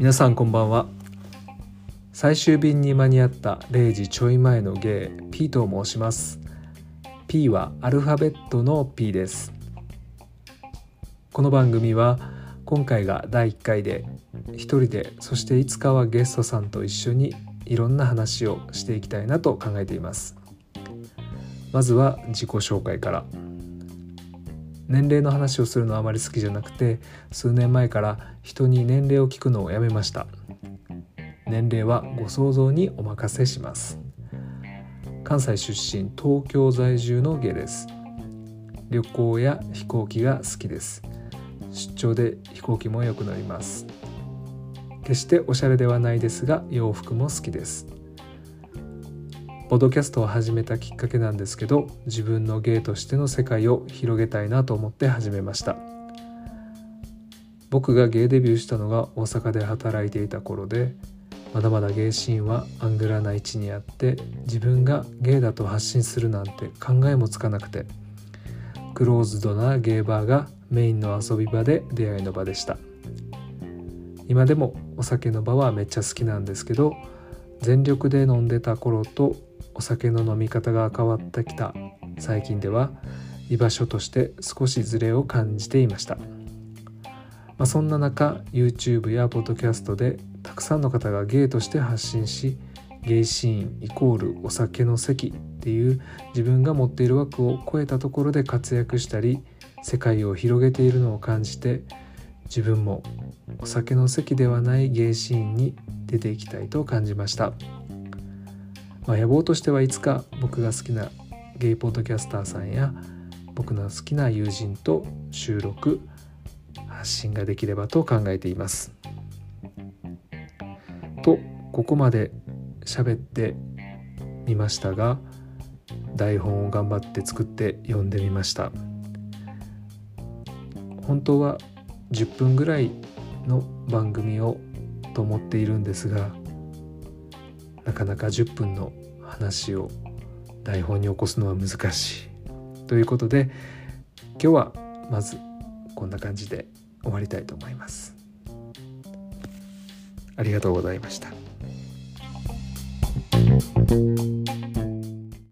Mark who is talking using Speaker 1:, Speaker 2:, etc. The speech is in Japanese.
Speaker 1: 皆さんこんばんは。最終便に間に合った0時ちょい前のゲイ P と申します。P はアルファベットの P です。この番組は今回が第1回で一人でそしていつかはゲストさんと一緒にいろんな話をしていきたいなと考えています。まずは自己紹介から。年齢の話をするのはあまり好きじゃなくて数年前から人に年齢を聞くのをやめました。年齢はご想像にお任せします。関西出身東京在住のゲです。旅行や飛行機が好きです。出張で飛行機もよく乗ります。決しておしゃれではないですが洋服も好きです。ポッドキャストを始めたきっかけなんですけど自分の芸としての世界を広げたいなと思って始めました。僕が芸デビューしたのが大阪で働いていた頃でまだまだ芸シーンはアングラな位置にあって自分が芸だと発信するなんて考えもつかなくてクローズドなゲーバーがメインの遊び場で出会いの場でした。今でもお酒の場はめっちゃ好きなんですけど全力で飲んでた頃とお酒の飲み方が変わってきた最近では居場所として少しズレを感じていました、まあ、そんな中 YouTube やポッドキャストでたくさんの方がゲイとして発信しゲイシーンイコールお酒の席っていう自分が持っている枠を超えたところで活躍したり世界を広げているのを感じて自分もお酒の席ではないゲイシーンに出ていきたいと感じました。まあ、野望としてはいつか僕が好きなゲイポッドキャスターさんや僕の好きな友人と収録発信ができればと考えています。とここまで喋ってみましたが台本を頑張って作って読んでみました本当は10分ぐらいの番組をと思っているんですがなかなか10分の話を台本に起こすのは難しい。ということで今日はまずこんな感じで終わりたいと思います。ありがとうございました。